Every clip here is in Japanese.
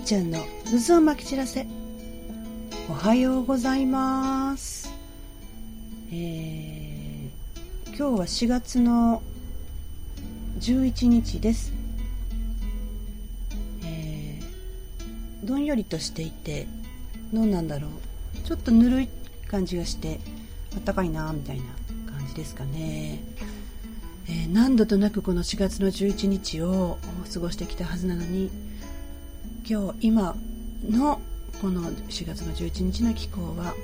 ーちゃんの渦を巻き散らせ。おはようございます。えー、今日は4月の11日です。えー、どんよりとしていてどうなんだろう。ちょっとぬるい感じがしてあったかいなみたいな感じですかね。えー、何度となくこの4月の11日を過ごしてきたはずなのに今日今のこの4月の11日の気候は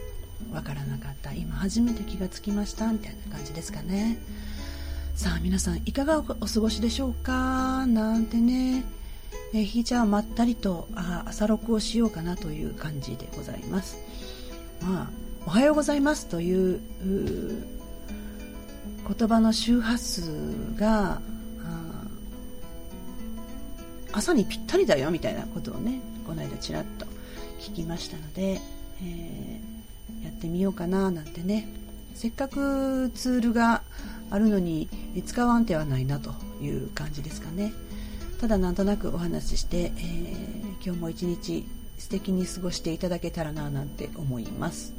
分からなかった。今初めて気がつきましたみたいな感じですかね。さあ皆さんいかがお過ごしでしょうか？なんてね。えひーちゃんまったりとあ朝録をしようかなという感じでございます。まあおはようございますという言葉の周波数が朝にぴったりだよみたいなことをねこの間ちらっと聞きましたので、えー、やってみようかななんてね。せっかくツールがあるのに使わん手はないなという感じですかね。ただなんとなくお話しして、えー、今日も一日素敵に過ごしていただけたらななんて思います。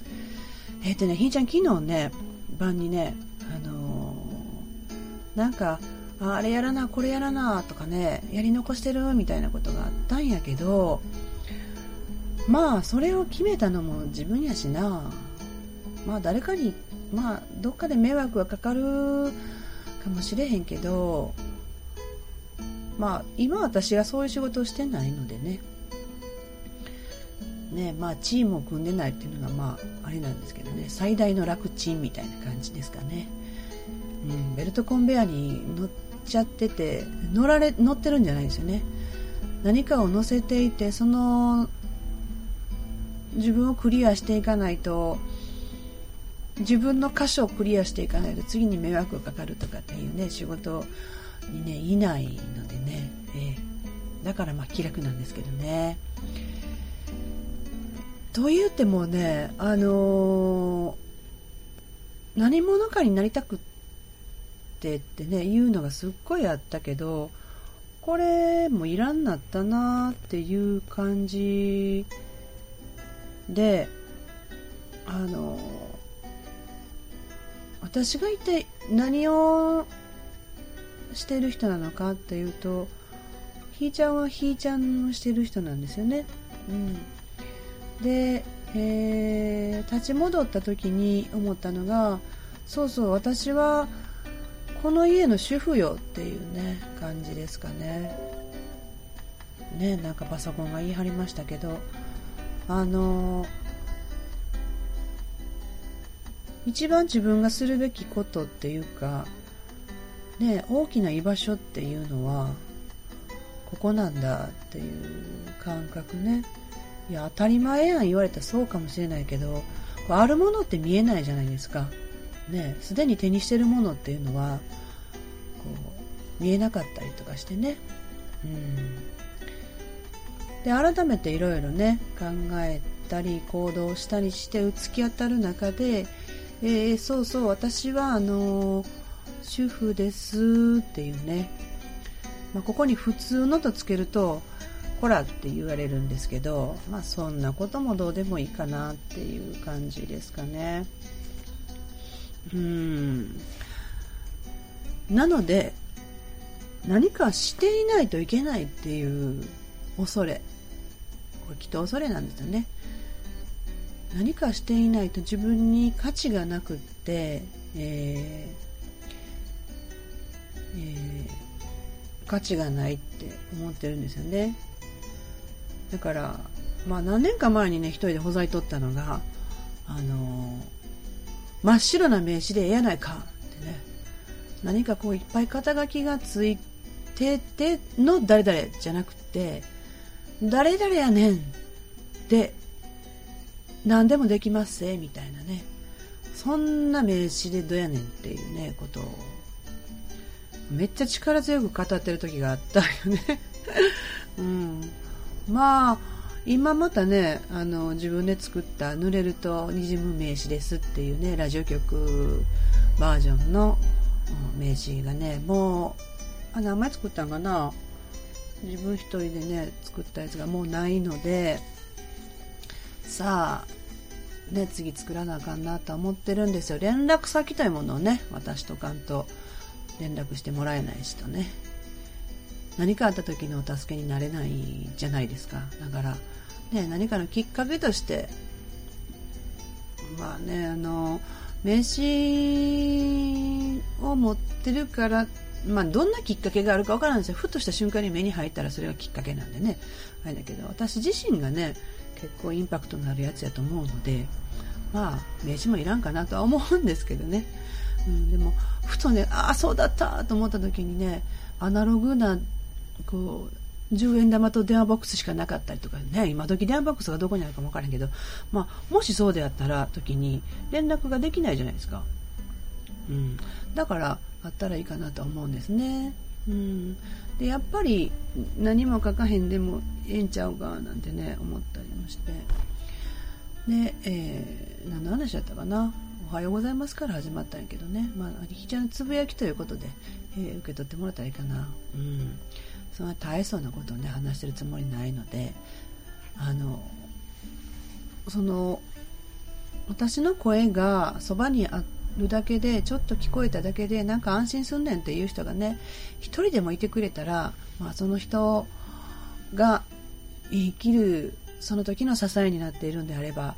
えっ、ー、とねひーちゃん昨日ね晩にねあのー、なんかあれやらなこれやらなとかねやり残してるみたいなことがあったんやけどまあそれを決めたのも自分やしな。まあ誰かにまあどっかで迷惑はかかるかもしれへんけどまあ今私がそういう仕事をしてないのでね。ねまあチームを組んでないっていうのがまああれなんですけどね。最大の楽ちんみたいな感じですかね、うん、ベルトコンベアに乗っちゃってて乗られ乗ってるんじゃないですよね。何かを乗せていてその自分をクリアしていかないと自分の箇所をクリアしていかないと次に迷惑がかかるとかっていうね仕事にねいないのでね、えー、だからまあ気楽なんですけどね。と言ってもねあのー、何者かになりたくってってってね言うのがすっごいあったけどこれもいらんなったなっていう感じであの私が一体何をしてる人なのかっていうとひーちゃんはひーちゃんをしてる人なんですよね。うん、で、えー、立ち戻った時に思ったのがそうそう私はこの家の主婦よっていうね感じですかね。ねなんかパソコンが言い張りましたけど。あの一番自分がするべきことっていうかね大きな居場所っていうのはここなんだっていう感覚ね。いや当たり前やん言われたらそうかもしれないけどあるものって見えないじゃないですか。ねすでに手にしてるものっていうのはこう見えなかったりとかしてね。うん。で改めていろいろね考えたり行動したりして突き当たる中で、えー、そうそう私はあの主婦ですっていうね、まあ、ここに普通のとつけるとこらって言われるんですけど、まあそんなこともどうでもいいかなっていう感じですかね。うん。なので何かしていないといけないっていう恐れ。これきっと恐れなんですよね。何かしていないと自分に価値がなくって、えーえー、価値がないって思ってるんですよね。だからまあ何年か前にね一人でほざいとったのがあのー真っ白な名刺でええやないか。ってね。何かこういっぱい肩書きがついてての誰々じゃなくて誰々やねん。で何でもできますせみたいなね。そんな名刺でどやねんっていうねことを。めっちゃ力強く語ってる時があったよね。うん。まあ今またねあの自分で作った「濡れるとにじむ名刺です」っていうねラジオ局バージョンの名刺がねもうあ名前作ったんかな？自分一人でね作ったやつがもうないのでさあね次作らなあかんなと思ってるんですよ。連絡先というものをね私とかんと連絡してもらえないしとね。何かあった時のお助けになれないじゃないですかだからね何かのきっかけとしてまあねあの名刺を持ってるからまあ、どんなきっかけがあるかわからないんですよ。ふとした瞬間に目に入ったらそれがきっかけなんでね。あれだけど、私自身がね、結構インパクトのあるやつやと思うので、まあ、名刺もいらんかなとは思うんですけどね。うん、でも、ふとね、ああ、そうだったと思った時にね、アナログな、こう、10円玉と電話ボックスしかなかったりとかね、今時電話ボックスがどこにあるかもわからへんけど、まあ、もしそうであったら時に連絡ができないじゃないですか。うん。だから、あったらいいかなと思うんですね。うん、でやっぱり何も書かへんでもええんちゃうかなんてね思ったりもしてで、えー、何の話だったかなおはようございますから始まったんやけどね、まあ、ひちゃんのつぶやきということで、えー、受け取ってもらったらいいかな。うん。そんな大層なことをね、話してるつもりないので、あの、その、私の声がそばにあるだけでちょっと聞こえただけでなんか安心すんねんっていう人がね一人でもいてくれたら、まあ、その人が生きるその時の支えになっているんであれば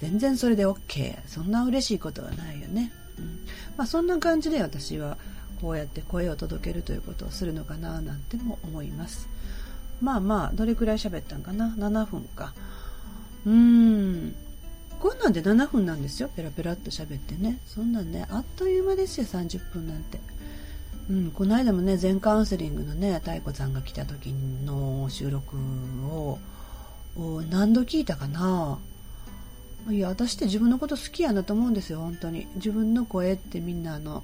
全然それで OK そんな嬉しいことはないよね、うん。まあ、そんな感じで私はこうやって声を届けるということをするのかななんても思います。まあまあどれくらい喋ったんかな？7分か。うーん。こんなんで7分なんですよ。ペラペラっと喋ってね。そんなんねあっという間ですよ30分なんて。うん、この間もね全カウンセリングのね太鼓さんが来た時の収録を何度聞いたかな？いや私って自分のこと好きやなと思うんですよ本当に。自分の声ってみんなあの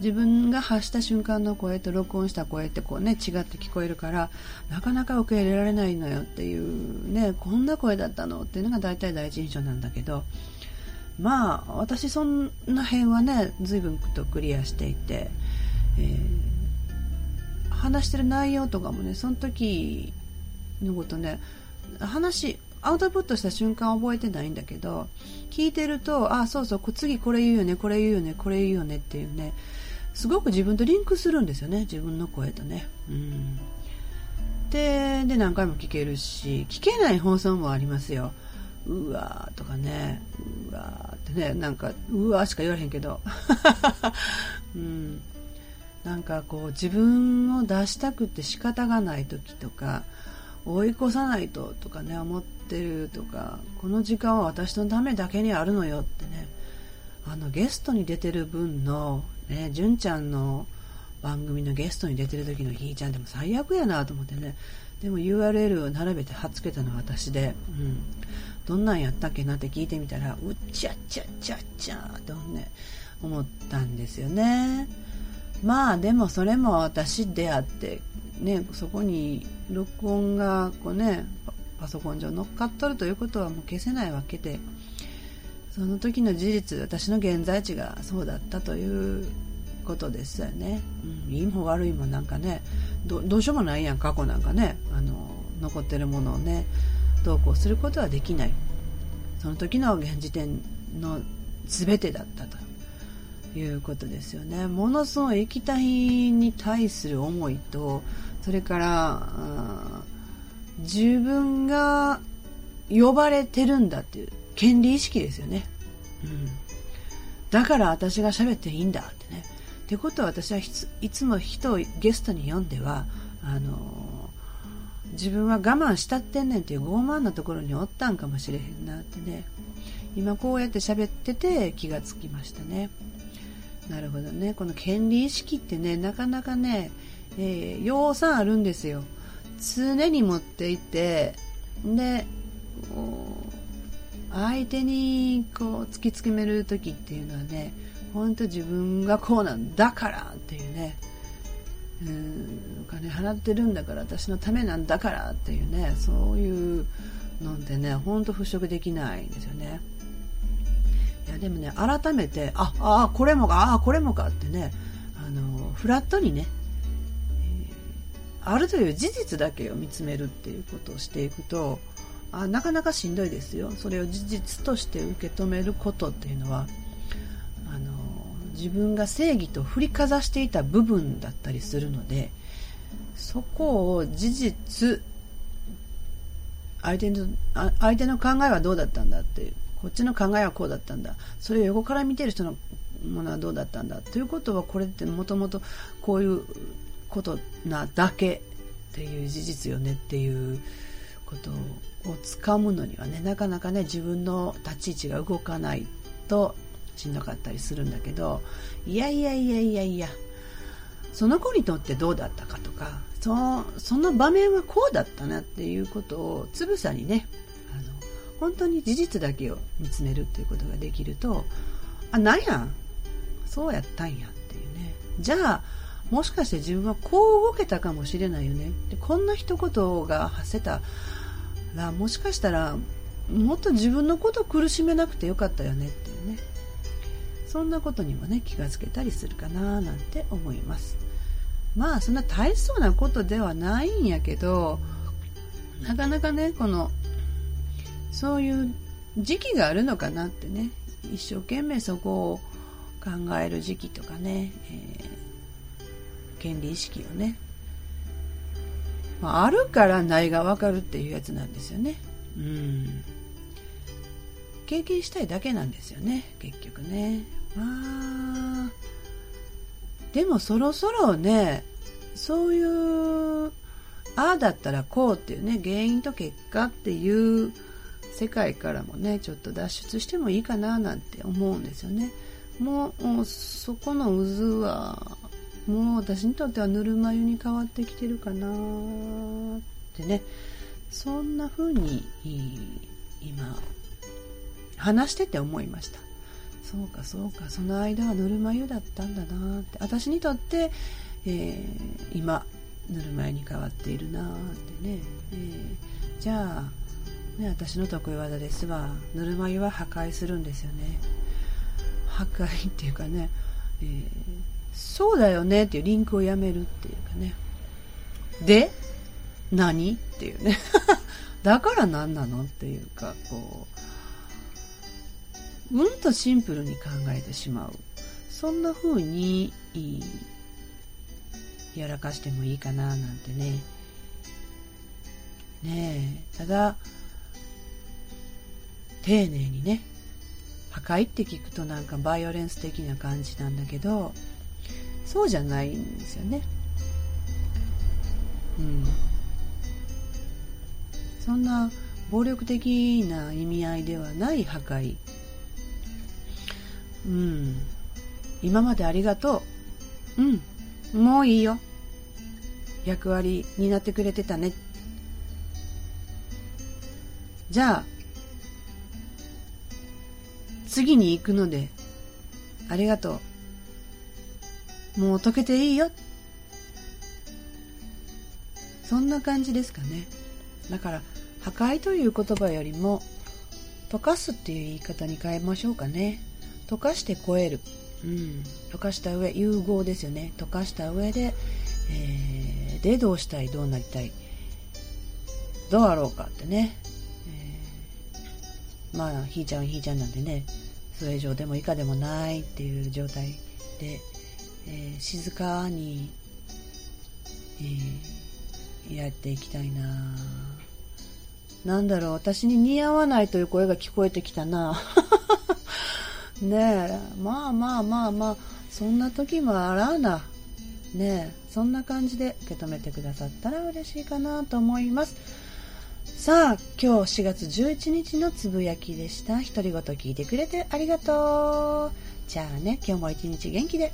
自分が発した瞬間の声と録音した声ってこうね違って聞こえるからなかなか受け入れられないのよっていうねこんな声だったのっていうのが大体第一印象なんだけどまあ私そんな辺はね随分とクリアしていて、えー、話してる内容とかもねその時のことね話アウトプットした瞬間覚えてないんだけど聞いてるとあそうそう次これ言うよねこれ言うよねこれ言うよねっていうねすごく自分とリンクするんですよね自分の声とね。うんでで何回も聞けるし聞けない放送もありますよ。うわーとかね、うわーってね、なんか、うわーしか言われへんけど、うん、なんかこう自分を出したくて仕方がない時とか、追い越さないととかね、思ってるとか、この時間は私のためだけにあるのよってね、あのゲストに出てる分のね、純ちゃんの番組のゲストに出てる時のひーちゃんでも最悪やなと思ってね。でも URL を並べて貼っつけたのは私で、うん。どんなんやったっけなって聞いてみたら、うっちゃっちゃっちゃっちゃとね、思ったんですよね。まあでもそれも私であって、ね、そこに録音がこうね、パソコン上乗っかっとるということはもう消せないわけで、その時の事実私の現在地がそうだったということですよね、うん、いいも悪いもなんかねどうしようもないやん過去なんかねあの残ってるものをねどうこうすることはできない。その時の現時点の全てだったと。いうことですよねものすごい液体に対する思いとそれから自分が呼ばれてるんだっていう権利意識ですよね。うん。だから私が喋っていいんだってね。ってことは私はいつも人をゲストに呼んでは、あの、自分は我慢したってんねんっていう傲慢なところにおったんかもしれへんなってね。今こうやって喋ってて気がつきましたね。なるほどね。この権利意識ってね、なかなかね、えー、要さんあるんですよ。常に持っていて、で、相手にこう突きつけめる時っていうのはね本当自分がこうなんだからっていうねうんお金払ってるんだから私のためなんだからっていうねそういうのってね本当払拭できないんですよねいやでもね改めてああこれもかああこれもかってねあのフラットにね、えあるという事実だけを見つめるっていうことをしていくとあなかなかしんどいですよ。それを事実として受け止めることっていうのはあの自分が正義と振りかざしていた部分だったりするのでそこを事実相手の相手の考えはどうだったんだっていうこっちの考えはこうだったんだ。それを横から見てる人のものはどうだったんだ。ということはこれってもともとこういうことなだけっていう事実よね。っていうことをつかむのにはね。なかなかね自分の立ち位置が動かないとしんどかったりするんだけどいやいやいやいやいやその子にとってどうだったかとかその場面はこうだったなっていうことをつぶさにね本当に事実だけを見つめるっていうことができるとあなんやそうやったんやっていうね。じゃあもしかして自分はこう動けたかもしれないよね。でこんな一言が発せたらもしかしたらもっと自分のこと苦しめなくてよかったよねっていうね。そんなことにもね気がつけたりするかななんて思います。まあそんな大層なことではないんやけどなかなかねこのそういう時期があるのかなってね。一生懸命そこを考える時期とかね、えー、権利意識をね、まあ、あるからないがわかるっていうやつなんですよね。うん。経験したいだけなんですよね。結局ね。まあでもそろそろねそういうああだったらこうっていうね原因と結果っていう世界からもねちょっと脱出してもいいかななんて思うんですよね。もうそこの渦はもう私にとってはぬるま湯に変わってきてるかなってね。そんな風に今話してて思いました。そうかそうかその間はぬるま湯だったんだなって。私にとって、えー、今ぬるま湯に変わっているなってね、えー、じゃあね、私の得意技ですわ。ぬるま湯は破壊するんですよね。破壊っていうかね、えー、そうだよねっていうリンクをやめるっていうかね。で何？っていうね。だから何なのっていうかこううんとシンプルに考えてしまう。そんな風にやらかしてもいいかななんてね。ねえただ丁寧にね破壊って聞くとなんかバイオレンス的な感じなんだけどそうじゃないんですよね。うん。そんな暴力的な意味合いではない破壊。うん。今までありがとう。うん。もういいよ。役割になってくれてたね。じゃあ次に行くので、ありがとう。もう溶けていいよ。そんな感じですかね。だから、破壊という言葉よりも、溶かすっていう言い方に変えましょうかね。溶かして超える。うん。溶かした上、融合ですよね。溶かした上で、えー、で、どうしたい、どうなりたい？どうあろうかってね。まあ、ひいちゃんひいちゃんなんでね、それ以上でも以下でもないっていう状態で、えー、静かに、えー、やっていきたいな。なんだろう、私に似合わないという声が聞こえてきたな。ねえ、まあまあまあまあ、そんな時もあらな。ねえ、そんな感じで受け止めてくださったら嬉しいかなと思います。さあ、今日4月11日のつぶやきでした。独り言聞いてくれてありがとう。じゃあね、今日も一日元気で。